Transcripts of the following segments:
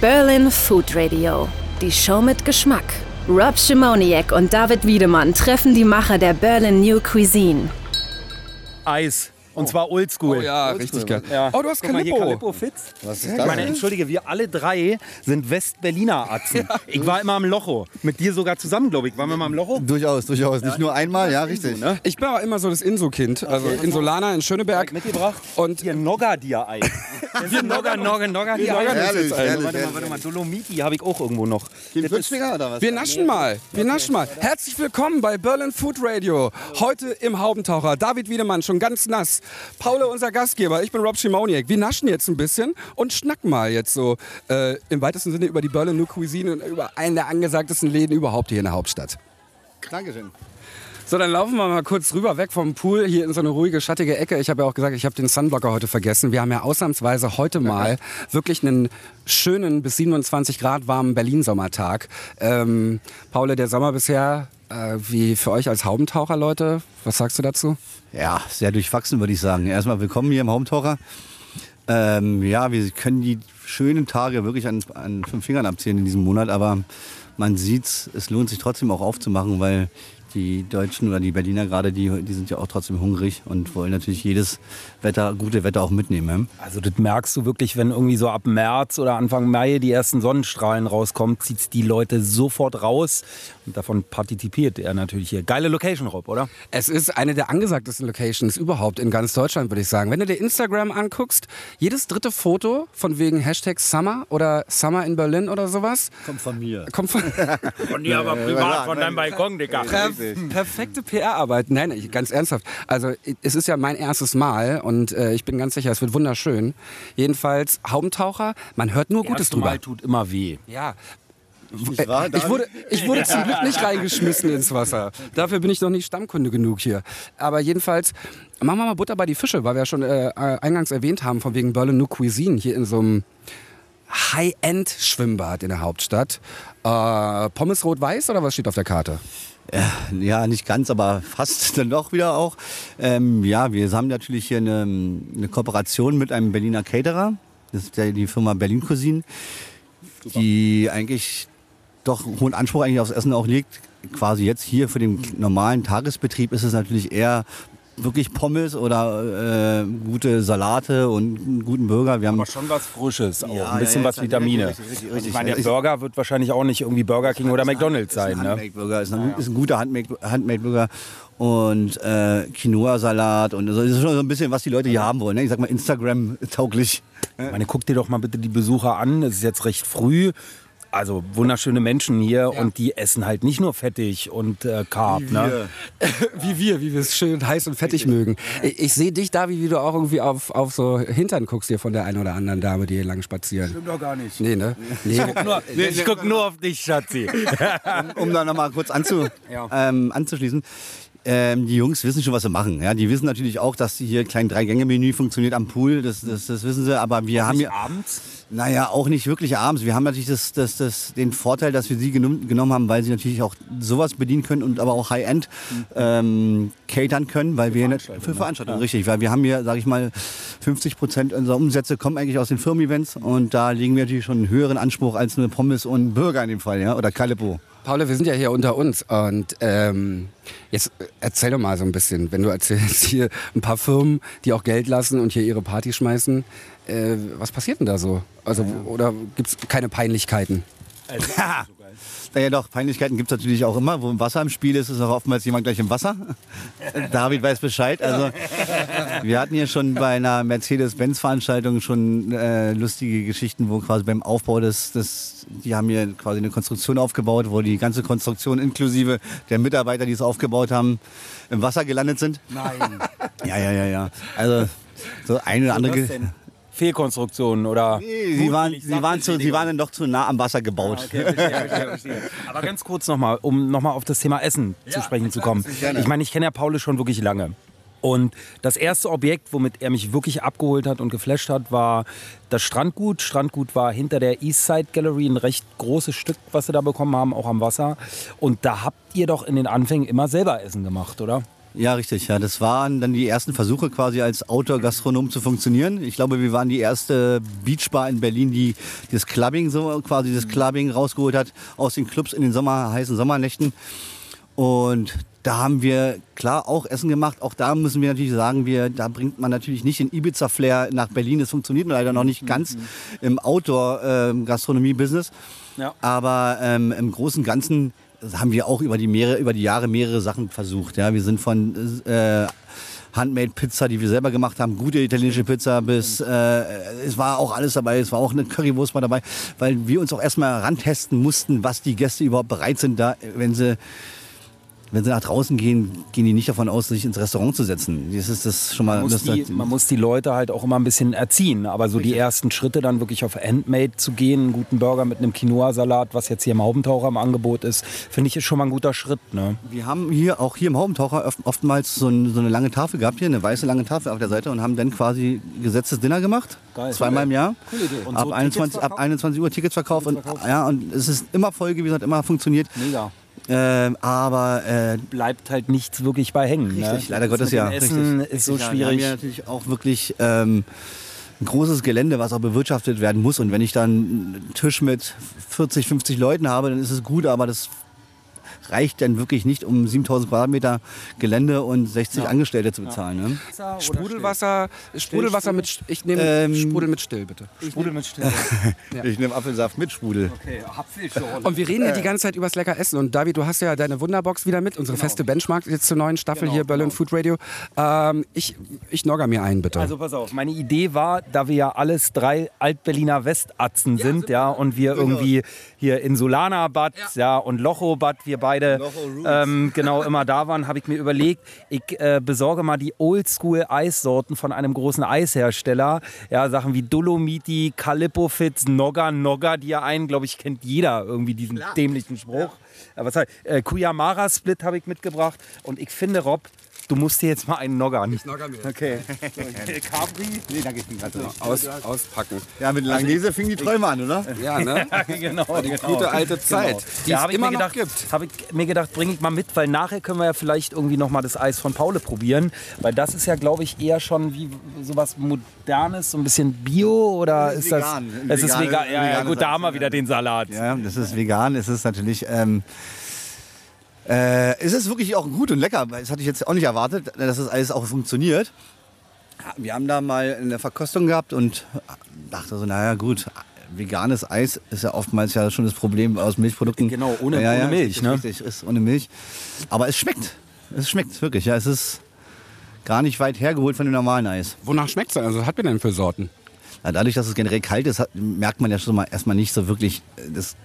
Berlin Food Radio. Die Show mit Geschmack. Rob Schimoniak und David Wiedemann treffen die Macher der Berlin New Cuisine. Eis. Und zwar oldschool. Oh ja, richtig geil. Ja. Oh, du hast Guck mal, hier Calippo. Calippo Fitz. Was ist Ich das? meine, entschuldige, wir alle drei sind Westberliner Atzen. Ich war immer am Locho. Mit dir sogar zusammen, glaube ich. Waren wir mal am Locho? Durchaus, durchaus. Nicht nur einmal, ja, richtig. ne? Ich bin auch immer so das Inso-Kind, also Insulaner in Schöneberg. Mitgebracht. Und Hier Nogga-Dir-Ei. Wir Nogga, Nogga, Nogga. Nogga- Herrlich, Warte herrlich, Warte mal, warte mal. Dolomiti habe ich auch irgendwo noch. Den Flutschfinger oder was? wir naschen mal, wir naschen mal. Herzlich willkommen bei Berlin Food Radio. Heute im Haubentaucher. David Wiedemann, schon ganz nass. Paul, unser Gastgeber. Ich bin Rob Schimoniak. Wir naschen jetzt ein bisschen und schnacken mal jetzt so äh, im weitesten Sinne über die Berlin New Cuisine und über einen der angesagtesten Läden überhaupt hier in der Hauptstadt. Dankeschön. So, dann laufen wir mal kurz rüber, weg vom Pool, hier in so eine ruhige, schattige Ecke. Ich habe ja auch gesagt, ich habe den Sunblocker heute vergessen. Wir haben ja ausnahmsweise heute mal wirklich einen schönen bis 27 Grad warmen Berlin-Sommertag. Ähm, Paul, der Sommer bisher, äh, wie für euch als Haubentaucher, Leute, was sagst du dazu? Ja, sehr durchwachsen, würde ich sagen. Erstmal willkommen hier im Haumtaucher. Ähm, ja, wir können die schönen Tage wirklich an, an fünf Fingern abzählen in diesem Monat, aber man sieht, es lohnt sich trotzdem auch aufzumachen, weil die Deutschen oder die Berliner gerade, die, die sind ja auch trotzdem hungrig und wollen natürlich jedes Wetter, gute Wetter auch mitnehmen. Also das merkst du wirklich, wenn irgendwie so ab März oder Anfang Mai die ersten Sonnenstrahlen rauskommen, zieht die Leute sofort raus. Und davon partizipiert er natürlich hier. Geile Location, Rob, oder? Es ist eine der angesagtesten Locations überhaupt in ganz Deutschland, würde ich sagen. Wenn du dir Instagram anguckst, jedes dritte Foto von wegen Hashtag Summer oder Summer in Berlin oder sowas, Kommt von mir. kommt von... Von dir aber privat, von deinem Balkon, Dicker. Per perfekte PR-Arbeit. Nein, ich- ganz ernsthaft. Also es ist ja mein erstes Mal und äh, ich bin ganz sicher, es wird wunderschön. Jedenfalls Haubentaucher, man hört nur Gutes Erste drüber. Mal tut immer weh. Ja. Nicht wahr, Ich wurde, ich wurde zum Glück nicht reingeschmissen ins Wasser. Dafür bin ich noch nicht Stammkunde genug hier. Aber jedenfalls, machen wir mal Butter bei die Fische, weil wir ja schon äh, äh, eingangs erwähnt haben, von wegen Berlin New Cuisine hier in so einem High-End-Schwimmbad in der Hauptstadt. Äh, Pommes rot-weiß oder was steht auf der Karte? Ja, nicht ganz, aber fast dann doch wieder auch. Ähm, ja, wir haben natürlich hier eine, eine Kooperation mit einem Berliner Caterer. Das ist ja die Firma Berlin Cuisine, die eigentlich doch hohen Anspruch eigentlich aufs Essen auch legt. Quasi jetzt hier für den normalen Tagesbetrieb ist es natürlich eher wirklich Pommes oder äh, gute Salate und einen guten Burger. Wir haben Aber schon was Frisches auch. Ja, ein bisschen ja, was Vitamine. richtig, richtig, Also richtig. ich meine, der Ich- Burger wird wahrscheinlich auch nicht irgendwie Burger King oder McDonalds sein. Ein Ne? Handmade-Burger ist, ein, ist ein guter Handmade- Handmade-Burger und äh, Quinoa-Salat und so. Das ist schon so ein bisschen, was die Leute hier haben wollen. Ne? Ich sag mal Instagram-tauglich. Ich meine, guck dir doch mal bitte die Besucher an. Es ist jetzt recht früh. Also wunderschöne Menschen hier und die essen halt nicht nur fettig und äh, Carb. Ne? Wie wir, wie wir es schön heiß und fettig mögen. Ich, ich sehe dich, Davi, wie du auch irgendwie auf, auf so Hintern guckst hier von der einen oder anderen Dame, die hier lang spazieren. Stimmt doch gar nicht. Nee, ne? Nee. Nur, ich guck nur auf dich, Schatzi. Um da nochmal kurz anzu, ähm, anzuschließen. Ähm, die Jungs wissen schon, was sie machen. Ja, die wissen natürlich auch, dass hier klein Drei-Gänge-Menü funktioniert am Pool. Das, das, das wissen sie. Aber wir haben hier, abends? naja, auch nicht wirklich abends. Wir haben natürlich das, das, das, den Vorteil, dass wir sie genommen, genommen haben, weil sie natürlich auch sowas bedienen können und aber auch High-End ähm, catern können, weil wir Veranstaltungen, für Veranstaltungen, richtig, weil wir haben hier, sage ich mal, 50 Prozent unserer Umsätze kommen eigentlich aus den Firmen-Events und da legen wir natürlich schon einen höheren Anspruch als nur Pommes und Burger in dem Fall, ja, oder Calippo. Paula, wir sind ja hier unter uns und ähm, jetzt äh, erzähl doch mal so ein bisschen, wenn du erzählst hier ein paar Firmen, die auch Geld lassen und hier ihre Party schmeißen, äh, was passiert denn da so? Also oder gibt's keine Peinlichkeiten? Naja doch, Peinlichkeiten gibt es natürlich auch immer. Wo Wasser im Spiel ist, ist auch oftmals jemand gleich im Wasser. David weiß Bescheid. Also wir hatten hier schon bei einer Mercedes-Benz-Veranstaltung schon äh, lustige Geschichten, wo quasi beim Aufbau des, des, die haben hier quasi eine Konstruktion aufgebaut, wo die ganze Konstruktion inklusive der Mitarbeiter, die es aufgebaut haben, im Wasser gelandet sind. Nein. Ja, ja, ja, ja. Also so eine oder andere... Fehlkonstruktionen oder. Nee, sie waren, sie, waren zu, sie waren dann doch zu nah am Wasser gebaut. Aber ganz kurz nochmal, um nochmal auf das Thema Essen zu sprechen zu kommen. Ich meine, ich kenne ja Paul schon wirklich lange. Und das erste Objekt, womit er mich wirklich abgeholt hat und geflasht hat, war das Strandgut. Strandgut war hinter der Eastside Gallery ein recht großes Stück, was sie da bekommen haben, auch am Wasser. Und da habt ihr doch in den Anfängen immer selber Essen gemacht, oder? Ja, richtig. Ja, das waren dann die ersten Versuche quasi als Outdoor-Gastronom zu funktionieren. Ich glaube, wir waren die erste Beachbar in Berlin, die das Clubbing so quasi das Clubbing rausgeholt hat aus den Clubs in den Sommer, heißen Sommernächten. Und da haben wir klar auch Essen gemacht. Auch da müssen wir natürlich sagen, wir, da bringt man natürlich nicht den Ibiza-Flair nach Berlin. Das funktioniert leider noch nicht ganz im Outdoor-Gastronomie-Business. Ja. Aber ähm, im Großen und Ganzen haben wir auch über die, mehrere, über die Jahre mehrere Sachen versucht. Ja. Wir sind von äh, Handmade Pizza, die wir selber gemacht haben, gute italienische Pizza, bis äh, es war auch alles dabei, es war auch eine Currywurst mal dabei, weil wir uns auch erstmal rantesten mussten, was die Gäste überhaupt bereit sind, da, wenn sie wenn sie nach draußen gehen, gehen die nicht davon aus, sich ins Restaurant zu setzen. Das ist das schon mal. Man muss, die, man muss die Leute halt auch immer ein bisschen erziehen. Aber so die ersten Schritte dann wirklich auf Handmade zu gehen, einen guten Burger mit einem Quinoa-Salat, was jetzt hier im Haubentaucher im Angebot ist, finde ich ist schon mal ein guter Schritt. Ne? Wir haben hier auch hier im Haubentaucher oft, oftmals so, ein, so, eine lange Tafel gehabt, hier eine weiße lange Tafel auf der Seite und haben dann quasi gesetztes Dinner gemacht. Geil. Zweimal im Jahr. Coole Idee. Und ab, so 21, Tickets ab 21 Uhr Tickets verkauft. Und, ja, und es ist immer voll gewesen, hat immer funktioniert. Mega. Ähm, aber äh, Bleibt halt nichts wirklich bei hängen. Richtig, ne? leider Das Gottes ja. Essen richtig. ist so Richtig, ja. Wir haben schwierig. ja natürlich auch wirklich ähm, ein großes Gelände, was auch bewirtschaftet werden muss. Und wenn ich dann einen Tisch mit 40, 50 Leuten habe, dann ist es gut, aber das reicht dann wirklich nicht, um 7000 Quadratmeter Gelände und 60 Angestellte zu bezahlen. Ne? Sprudelwasser, Sprudelwasser mit, ich nehme Ähm, Sprudel mit Still, bitte. Sprudel mit Still. Ich nehme Apfelsaft mit Sprudel. Okay, Apfelschorle. Und wir reden ja die ganze Zeit übers lecker Essen. Und David, du hast ja deine Wunderbox wieder mit, unsere feste Benchmark jetzt zur neuen Staffel Genau, hier Berlin genau. Food Radio. Ähm, ich, ich nogger mir ein, bitte. Also pass auf, meine Idee war, da wir ja alles drei Alt-Berliner Westatzen sind, ja, und wir irgendwie hier in Solana-Bad ja. und Locho-Bad, wir beide Roots. ähm, genau immer da waren, habe ich mir überlegt, ich äh, besorge mal die Oldschool-Eissorten von einem großen Eishersteller. Ja, Sachen wie Dolomiti, Calippo Fitz, Nogga, Nogga, die ja einen, glaube ich, kennt jeder irgendwie diesen dämlichen Spruch. Ja. was heißt, äh, Kuyamara Split habe ich mitgebracht und ich finde, Rob, du musst dir jetzt mal einen noggern. Ich nogger mir. Okay. okay. Capri. Nee, danke, ich bin gerade nicht. Aus, auspacken. Ja, mit Langnese fingen die Träume an, oder? Ja, ne? genau, Die genau. gute alte Zeit, Genau. die ja, es habe ich immer mir noch gedacht, gibt. Habe ich mir gedacht, bringe ich mal mit, weil nachher können wir ja vielleicht irgendwie noch mal das Eis von Paule probieren, weil das ist ja, glaube ich, eher schon wie sowas modernes, so ein bisschen Bio oder ist, ist das? vegan. Es ist vegan. Ja, ja, gut, da haben wir wieder den Salat. Ja, das ist vegan. Es ist natürlich. Ähm, äh, es ist wirklich auch gut und lecker. Das hatte ich jetzt auch nicht erwartet, dass das alles auch funktioniert. Ja, Wir haben da mal eine Verkostung gehabt und dachte so, naja gut, veganes Eis ist ja oftmals ja schon das Problem aus Milchprodukten. Genau, ohne- ja, ja, ohne Milch, Richtig, ne? richtig, ist ohne Milch. Aber es schmeckt. Es schmeckt wirklich. Ja, es ist gar nicht weit hergeholt von dem normalen Eis. Wonach schmeckt es denn? Also, was hat wir denn für Sorten? Ja, dadurch, dass es generell kalt ist, hat, merkt man ja schon mal erstmal nicht so wirklich, äh, das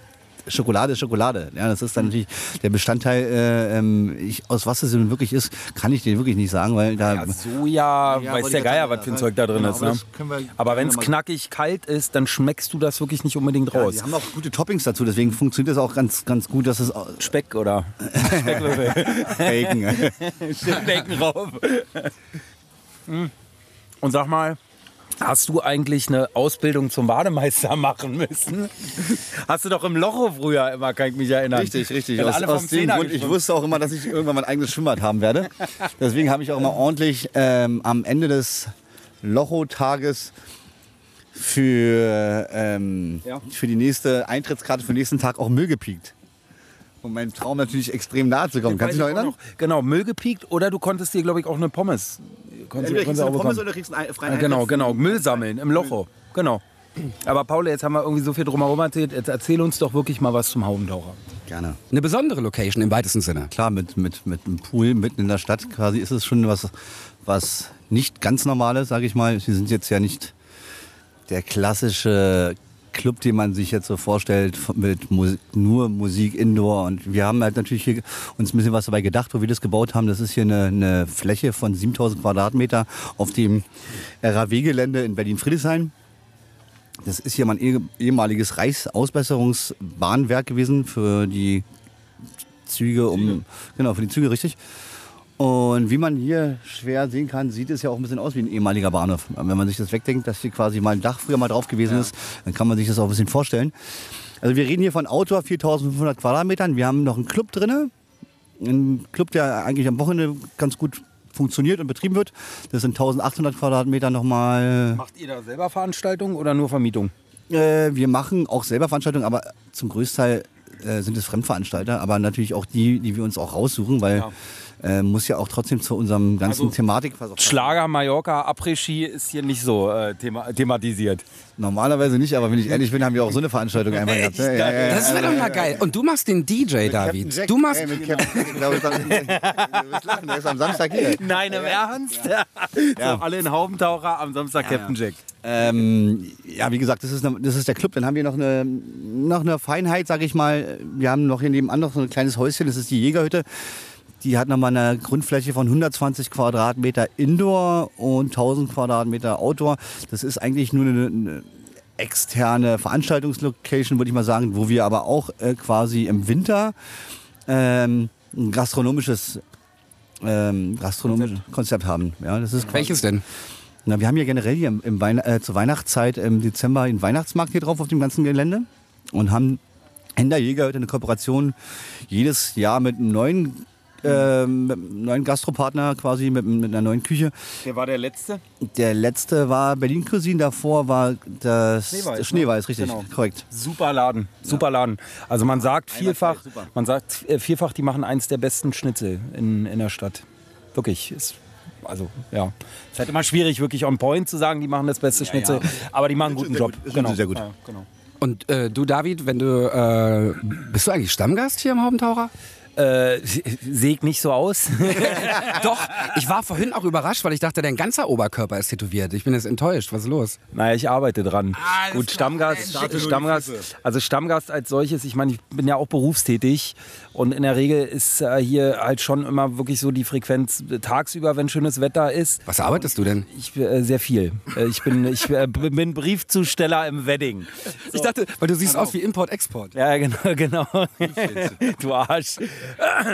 Schokolade ist Schokolade. Ja, das ist dann natürlich der Bestandteil, äh, ähm, ich, aus was es nun wirklich ist, kann ich dir wirklich nicht sagen, weil da. Ja, Soja, Ja, weiß der Geier, was für ein. Zeug da drin Genau, ist. aber Ne? Aber wenn es knackig kalt ist, dann schmeckst du das wirklich nicht unbedingt Ja, raus. die haben auch gute Toppings dazu, deswegen funktioniert das auch ganz, ganz gut, dass es Speck oder Speckwürfel. Bacon. Bacon rauf. Hm. Und sag mal, hast du eigentlich eine Ausbildung zum Bademeister machen müssen? Hast du doch im Locho früher immer, kann ich mich erinnern. Richtig, richtig. Aus, aus dem Grund, ich wusste auch immer, dass ich irgendwann mein eigenes Schwimmbad haben werde. Deswegen habe ich auch immer ordentlich ähm, am Ende des Locho-Tages für, ähm, Ja. für die nächste Eintrittskarte für den nächsten Tag auch Müll gepiekt. Um meinem Traum natürlich extrem nahe zu kommen. Kannst du dich noch erinnern? noch. Genau, Müll gepiekt oder du konntest dir, glaube ich, auch eine Pommes. Konntest, Entweder kriegst du auch eine Pommes oder kriegst einen freien Ja, Genau, genau. Müll sammeln im Locho. Genau. Aber Paul, jetzt haben wir irgendwie so viel drumherum erzählt. Jetzt erzähl uns doch wirklich mal was zum Haubentaucher. Gerne. Eine besondere Location im weitesten Sinne. Klar, mit, mit, mit einem Pool mitten in der Stadt quasi ist es schon was, was nicht ganz Normales, sage ich mal. Sie sind jetzt ja nicht der klassische Club, den man sich jetzt so vorstellt, mit Musik, nur Musik Indoor. Und wir haben halt natürlich hier uns ein bisschen was dabei gedacht, wo wir das gebaut haben. Das ist hier eine, eine Fläche von 7000 Quadratmeter auf dem RAW-Gelände in Berlin-Friedrichshain. Das ist hier mal ein eh- ehemaliges Reichsausbesserungsbahnwerk gewesen für die Züge, um genau für die Züge richtig. Und wie man hier schwer sehen kann, sieht es ja auch ein bisschen aus wie ein ehemaliger Bahnhof. Wenn man sich das wegdenkt, dass hier quasi mal ein Dach früher mal drauf gewesen ist, dann kann man sich das auch ein bisschen vorstellen. Also wir reden hier von Outdoor 4500 Quadratmetern. Wir haben noch einen Club drinne ein Club, der eigentlich am Wochenende ganz gut funktioniert und betrieben wird. Das sind 1800 Quadratmeter nochmal. Macht ihr da selber Veranstaltungen oder nur Vermietung? Äh, wir machen auch selber Veranstaltungen, aber zum Großteil äh, sind es Fremdveranstalter, aber natürlich auch die, die wir uns auch raussuchen, weil Ja. Äh, muss ja auch trotzdem zu unserem ganzen Also, Thematik. Schlager, Mallorca, Après-Ski ist hier nicht so äh, thema thematisiert. Normalerweise nicht, aber wenn ich ehrlich bin, haben wir auch so eine Veranstaltung einfach gehabt. Ja, ja, ja. Das wäre doch mal geil. Und du machst den DJ, David. Du machst. Ey, mit Captain Jack, ich, lachen, der ist am Samstag hier. Nein, im Ernst? so, alle in Haubentaucher am Samstag Captain Jack. Ähm, ja, wie gesagt, das ist, eine, das ist der Club. Dann haben wir noch eine, noch eine Feinheit, sage ich mal. Wir haben noch hier nebenan noch so ein kleines Häuschen, das ist die Jägerhütte. Die hat nochmal eine Grundfläche von 120 Quadratmeter Indoor und 1000 Quadratmeter Outdoor. Das ist eigentlich nur eine, eine externe Veranstaltungslocation, würde ich mal sagen, wo wir aber auch äh, quasi im Winter ähm, ein gastronomisches ähm, gastronomisches Konzept haben. Ja, das ist Welches denn? na, wir haben ja generell hier im, im Weihn äh, zur Weihnachtszeit im Dezember einen Weihnachtsmarkt hier drauf auf dem ganzen Gelände und haben in der Jägerhütte eine Kooperation jedes Jahr mit einem neuen, ähm, mit einem neuen Gastropartner quasi, mit, mit einer neuen Küche. Der war der Letzte? Der letzte war Berlin Cuisine, davor war das Schneeweiß, ne? Schneeweiß richtig, Genau. korrekt. Super Laden, super Laden. Also man sagt vielfach, man sagt äh, vielfach, die machen eins der besten Schnitzel in, in der Stadt. Wirklich. Ist, also ja, es ist halt immer schwierig, wirklich on point zu sagen, die machen das beste Schnitzel, aber die machen einen guten sehr Job. gut, sie sehr gut. Ja, genau. Und äh, du, David, wenn du. Äh, bist du eigentlich Stammgast hier im Haubentaucher? Äh, sehe ich nicht so aus. Doch, ich war vorhin auch überrascht, weil ich dachte, dein ganzer Oberkörper ist tätowiert. Ich bin jetzt enttäuscht. Was ist los? Naja, ich arbeite dran. Gut, Stammgast, Stammgast, also Stammgast als solches, ich meine, ich bin ja auch berufstätig und in der Regel ist äh, hier halt schon immer wirklich so die Frequenz äh, tagsüber, wenn schönes Wetter ist. Was arbeitest du denn? Ich äh, sehr viel. Äh, ich bin ich äh, bin Briefzusteller im Wedding. Ich dachte, weil du siehst aus wie Import-Export. Ja, genau, genau. du Arsch.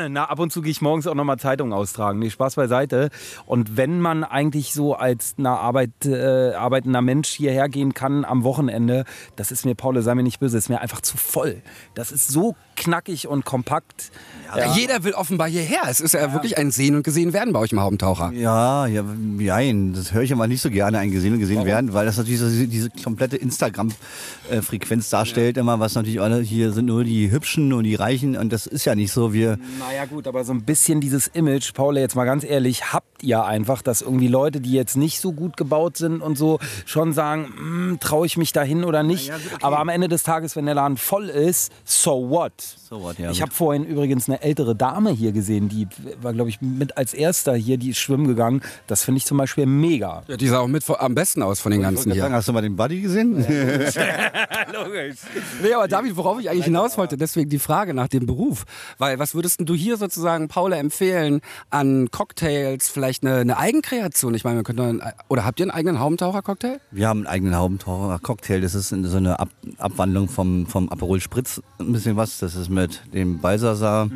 Na, ab und zu gehe ich morgens auch nochmal Zeitungen austragen. Nee, Spaß beiseite. Und wenn man eigentlich so als na, Arbeit, äh, arbeitender Mensch hierher gehen kann am Wochenende, das ist mir, Paul, sei mir nicht böse, ist mir einfach zu voll. Das ist so knackig und kompakt. Ja. Jeder will offenbar hierher. Es ist ja, wirklich ein Sehen und Gesehen werden bei euch im Haubentaucher. Ja, ja, nein, das höre ich aber nicht so gerne, ein gesehen und gesehen werden, weil das natürlich so diese, diese komplette Instagram-Frequenz darstellt, immer, was natürlich alle hier sind nur die Hübschen und die Reichen und das ist ja nicht so. Wir, Naja gut, aber so ein bisschen dieses Image, Paul, jetzt mal ganz ehrlich, habt ihr einfach, dass irgendwie Leute, die jetzt nicht so gut gebaut sind und so, schon sagen, traue ich mich dahin oder nicht. Ja, okay. Aber am Ende des Tages, wenn der Laden voll ist, so what? So what, ja, ich habe vorhin übrigens eine ältere Dame hier gesehen, die war, glaube ich, mit als erster hier, die ist schwimmen gegangen. Das finde ich zum Beispiel mega. Ja, die sah auch mit am besten aus von den ganzen Sagen, hier. hast du mal den Buddy gesehen? Logisch. Nee, aber David, worauf ich eigentlich hinaus wollte, deswegen die Frage nach dem Beruf. Weil was würdest denn du hier sozusagen Paula empfehlen an Cocktails, vielleicht eine, eine Eigenkreation? Ich meine, wir könnten, oder habt ihr einen eigenen Haubentaucher-Cocktail? Wir haben einen eigenen Haubentaucher Cocktail. Das ist so eine Ab Abwandlung vom, vom Aperol Spritz. Ein bisschen was. Das ist mit dem Balsasar,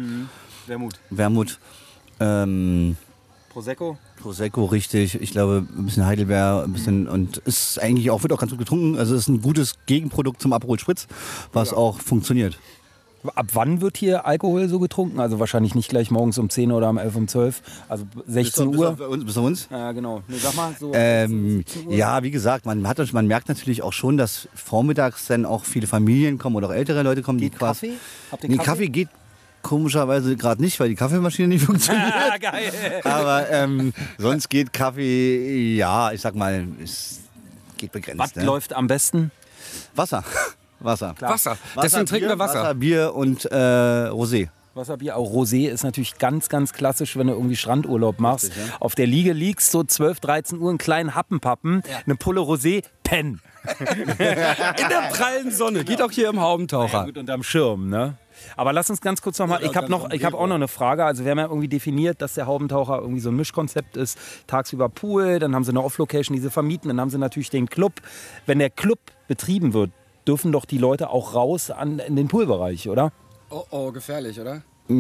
Wermut. Wermut, ähm, Prosecco? Prosecco richtig. Ich glaube, ein bisschen Heidelbeer, ein bisschen und ist eigentlich auch, wird auch ganz gut getrunken. Also ist ein gutes Gegenprodukt zum Aperol Spritz, was auch funktioniert. Ab wann wird hier Alkohol so getrunken? Also wahrscheinlich nicht gleich morgens um 10 oder um 11 um 12. Also 16 Bis Uhr. auf uns. Bis auf uns. Ja, genau. Nee, sag mal, so Ähm, 16 Uhr. ja, wie gesagt, man, hat, man merkt natürlich auch schon, dass vormittags dann auch viele Familien kommen oder auch ältere Leute kommen. Geht die Kaffee? Habt ihr nee, Kaffee? Kaffee geht komischerweise gerade nicht, weil die Kaffeemaschine nicht funktioniert. Ah, geil. Aber ähm, sonst geht Kaffee, ja, ich sag mal, es geht begrenzt. Was ne? läuft am besten? Wasser. Wasser. Wasser. Deswegen trinken wir Wasser. Wasser, Bier und äh, Rosé. Wasserbier, auch Rosé ist natürlich ganz, ganz klassisch, wenn du irgendwie Strandurlaub machst. Auf der Liege liegst, so 12, 13 Uhr, einen kleinen Happenpappen, eine Pulle Rosé, pen. In der prallen Sonne. Geht auch hier im Haubentaucher. Gut unterm Schirm, ne? Aber lass uns ganz kurz nochmal, ich habe noch, ich habe auch noch eine Frage. Also wir haben ja irgendwie definiert, dass der Haubentaucher irgendwie so ein Mischkonzept ist. Tagsüber Pool, dann haben sie eine Off-Location, die sie vermieten, dann haben sie natürlich den Club. Wenn der Club betrieben wird, dürfen doch die Leute auch raus an, in den Poolbereich, oder? Oh, oh, gefährlich, oder? Oder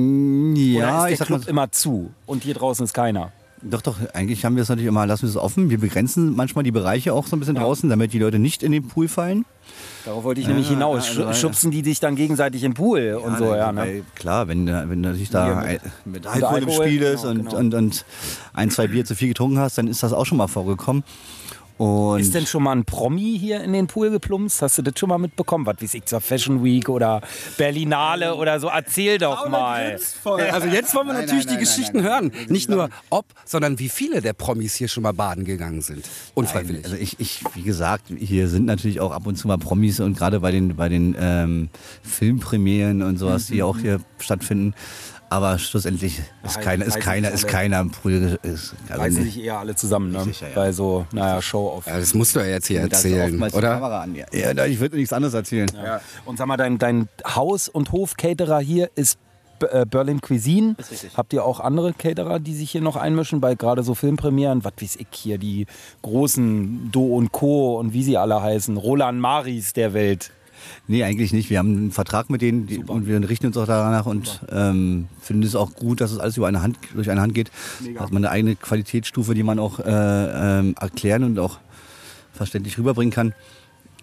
Ja, ist ich der sag mal, Club immer zu und hier draußen ist keiner? doch, doch, eigentlich haben wir es natürlich immer, lassen wir es offen. Wir begrenzen manchmal die Bereiche auch so ein bisschen draußen, damit die Leute nicht in den Pool fallen. Darauf wollte ich nämlich hinaus. also, Schubsen die dich dann gegenseitig im Pool und so, ja. Ne? weil, Klar, wenn, du- wenn natürlich da mit, mit Alkohol, im Alkohol, Spiel ist genau, und, genau. Und, und ein, zwei Bier zu viel getrunken hast, dann ist das auch schon mal vorgekommen. Und Ist denn schon mal ein Promi hier in den Pool geplumpst? Hast du das schon mal mitbekommen? Was weiß ich, zur Fashion Week oder Berlinale oder so? Erzähl doch mal. Also jetzt wollen wir Nein, natürlich nein, die nein, Geschichten nein, hören. Nicht nur ob, sondern wie viele der Promis hier schon mal baden gegangen sind. Unfreiwillig. Also ich, ich, wie gesagt, hier sind natürlich auch ab und zu mal Promis und gerade bei den, bei den ähm, Filmpremieren und sowas, die auch hier stattfinden. Aber schlussendlich ist keiner, ist keiner, ist keiner im Pool. Ist, also sich eher alle zusammen, ne? Sicher, ja. Bei so, naja, Show-Off. ja, das musst du ja jetzt hier erzählen, oder? Kamera an. Ja, ja, ich würde nichts anderes erzählen. Ja. Und sag mal, dein, dein Haus- und Hof-Caterer hier ist äh, Berlin Cuisine. Habt ihr auch andere Caterer, die sich hier noch einmischen bei gerade so Filmpremieren? Was weiß ich hier, die großen Do und Co. und wie sie alle heißen. Roland Maris der Welt. Nee, eigentlich nicht. Wir haben einen Vertrag mit denen die, und wir richten uns auch danach und ähm, finden es auch gut, dass es alles über eine Hand, durch eine Hand geht. Da hat man eine eigene Qualitätsstufe, die man auch äh, ähm, erklären und auch verständlich rüberbringen kann.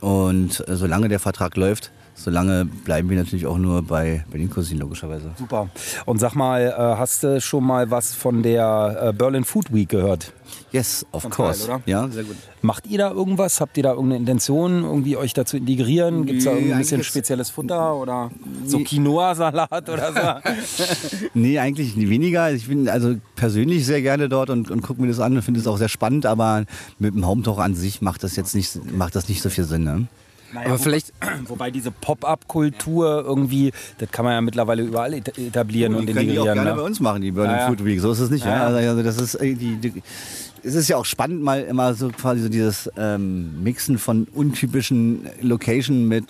Und äh, solange der Vertrag läuft, solange bleiben wir natürlich auch nur bei Berlin Cousin logischerweise. Super. Und sag mal, äh, hast du schon mal was von der äh, Berlin Food Week gehört? Yes, of Ganz course. geil, oder? Ja, sehr gut. Macht ihr da irgendwas? Habt ihr da irgendeine Intention, irgendwie euch da zu integrieren? Gibt es da irgendwie ein bisschen spezielles Futter oder so Nee. Quinoa-Salat oder so? Nee, eigentlich nie weniger. Ich bin also persönlich sehr gerne dort und, und gucke mir das an und finde es auch sehr spannend, aber mit dem Home Talk an sich macht das jetzt nicht, macht das nicht so viel Sinn. Ne? Naja, Aber vielleicht- Wobei diese Pop-up-Kultur irgendwie, das kann man ja mittlerweile überall et- etablieren und die können die auch integrieren. gerne bei Ne? uns machen, die Berlin Ja, ja. Food Week. So ist es nicht. Ja, Ja, ja. Also das ist die, die, es ist ja auch spannend, mal immer so quasi so dieses ähm, Mixen von untypischen Location mit.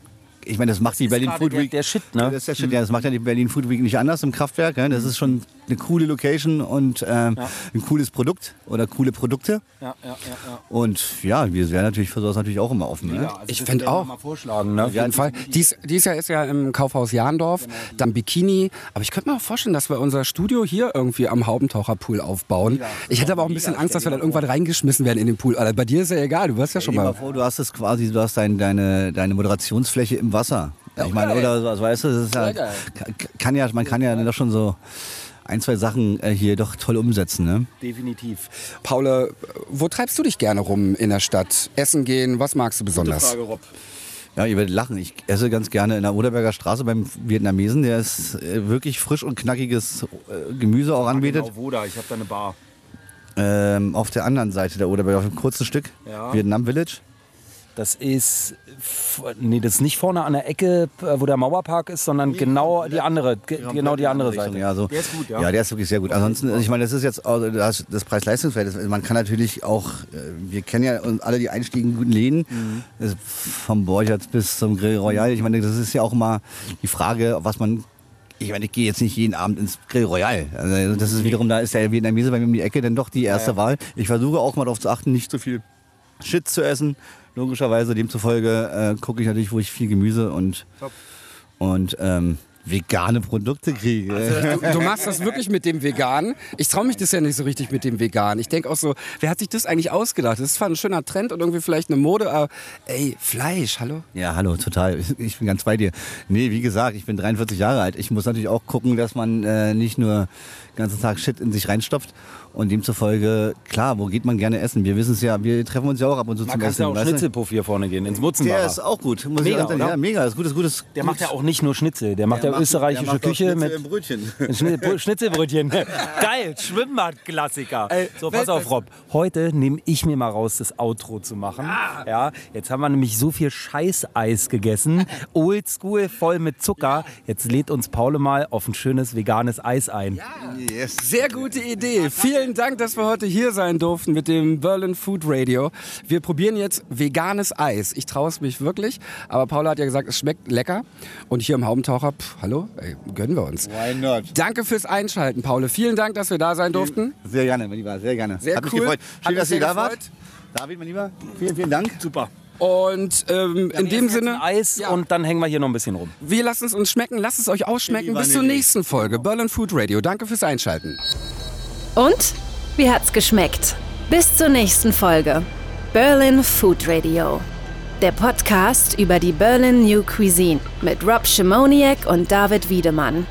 Ich meine, das macht die ist Berlin Food der- Week. der Shit, ne? Das ist der Shit, ja. Das macht ja die Berlin Food Week nicht anders im Kraftwerk. Ja. Das ist schon eine coole Location und ähm, ein cooles Produkt oder coole Produkte. Ja, ja, ja, ja. Und ja, wir wären natürlich für sowas natürlich auch immer offen. Ne? Ja, also Ich das find werden wir auch. Mal vorschlagen, ne? Auf jeden Fall. Dies, dies Jahr ist ja im Kaufhaus Jahndorf, dann Bikini. Aber ich könnte mir auch vorstellen, dass wir unser Studio hier irgendwie am Haubentaucherpool aufbauen. Ich hätte aber auch ein bisschen Angst, dass wir dann irgendwann reingeschmissen werden in den Pool. Also bei dir ist ja egal, du warst ja schon mal. vor, du hast es quasi, du hast dein, deine, deine Moderationsfläche im Wasser. ich meine, oder so, also, weißt du, das ist ja, kann- kann ja, man kann ja doch schon so ein, zwei Sachen äh, hier doch toll umsetzen. Ne? Definitiv. Paule, wo treibst du dich gerne rum in der Stadt? Essen gehen, was magst du besonders? Rob. Ja, ihr werdet lachen. Ich esse ganz gerne in der Oderberger Straße beim Vietnamesen. Der ist äh, wirklich frisch und knackiges äh, Gemüse auch anbietet. Genau, wo da? Ich habe da eine Bar. Ähm, auf der anderen Seite der Oderberger, auf einem kurzen Stück, Ja. Vietnam Village. Das ist, nee, das ist nicht vorne an der Ecke, äh, wo der Mauerpark ist, sondern genau die andere, ge- genau die andere Seite. Ja, so. Der ist gut, ja. Ja, der ist wirklich sehr gut. Ansonsten, also ich meine, das ist jetzt also das, das Preis-Leistungsverhältnis. Man kann natürlich auch, äh, wir kennen ja uns alle die einstiegen guten Läden, Mhm. Das- vom Borchardt bis zum Grill Royal. Ich meine, das ist ja auch immer die Frage, was man ich meine, ich gehe jetzt nicht jeden Abend ins Grill Royal. Also das ist wiederum, da ist der Vietnamese bei mir um die Ecke dann doch die erste Wahl. Ich versuche auch mal darauf zu achten, nicht so viel Shit zu essen. Logischerweise, demzufolge äh, gucke ich natürlich, wo ich viel Gemüse und, und ähm, vegane Produkte kriege. Du, du machst das wirklich mit dem Vegan. Ich traue mich das ja nicht so richtig mit dem Vegan. Ich denke auch so, wer hat sich das eigentlich ausgedacht? Das ist zwar ein schöner Trend und irgendwie vielleicht eine Mode, aber ey, Fleisch, hallo? Ja, hallo, total. Ich bin ganz bei dir. Nee, wie gesagt, ich bin 43 Jahre alt. Ich muss natürlich auch gucken, dass man äh, nicht nur den ganzen Tag Shit in sich reinstopft. Und demzufolge, klar, wo geht man gerne essen? Wir wissen es ja, wir treffen uns ja auch ab und zu Man zum kann Essen. ja auch weißt du? Schnitzelpuff hier vorne gehen, ins Der Mutzenbacher. ist auch gut. Muss Mega, ich auch? Ja, mega. Ist gutes, gutes. Der macht ja auch nicht nur Schnitzel, der macht ja österreichische Küche mit Brötchen. Schni- Schnitzelbrötchen. Geil, Schwimmbadklassiker. So, pass auf, Rob. Heute nehme ich mir mal raus, das Outro zu machen. Ja, jetzt haben wir nämlich so viel Scheißeis gegessen. Oldschool, voll mit Zucker. Jetzt lädt uns Paule mal auf ein schönes veganes Eis ein. Yes. Sehr gute Idee. Vielen Dank, dass wir heute hier sein durften mit dem Berlin Food Radio. Wir probieren jetzt veganes Eis. Ich traue es mich wirklich. Aber Paula hat ja gesagt, es schmeckt lecker. Und hier im Haubentaucher, pff, hallo, ey, gönnen wir uns. Why not? Danke fürs Einschalten, Paule. Vielen Dank, dass wir da sein durften. Sehr gerne, mein Lieber, sehr gerne. Sehr Hat mich cool. gefreut. Hat Schön, mich dass ihr da wart. gefreut. David, mein Lieber, vielen, vielen Dank. Super. Und ähm, in dem Sinne, Eis ja, und dann hängen wir hier noch ein bisschen rum. wir lassen es uns schmecken. Lasst es euch ausschmecken. Bis zur nächsten Folge. Berlin Food Radio. Danke fürs Einschalten. Und? Wie hat's geschmeckt? Bis zur nächsten Folge. Berlin Food Radio. Der Podcast über die Berlin New Cuisine mit Rob Schimoniak und David Wiedemann.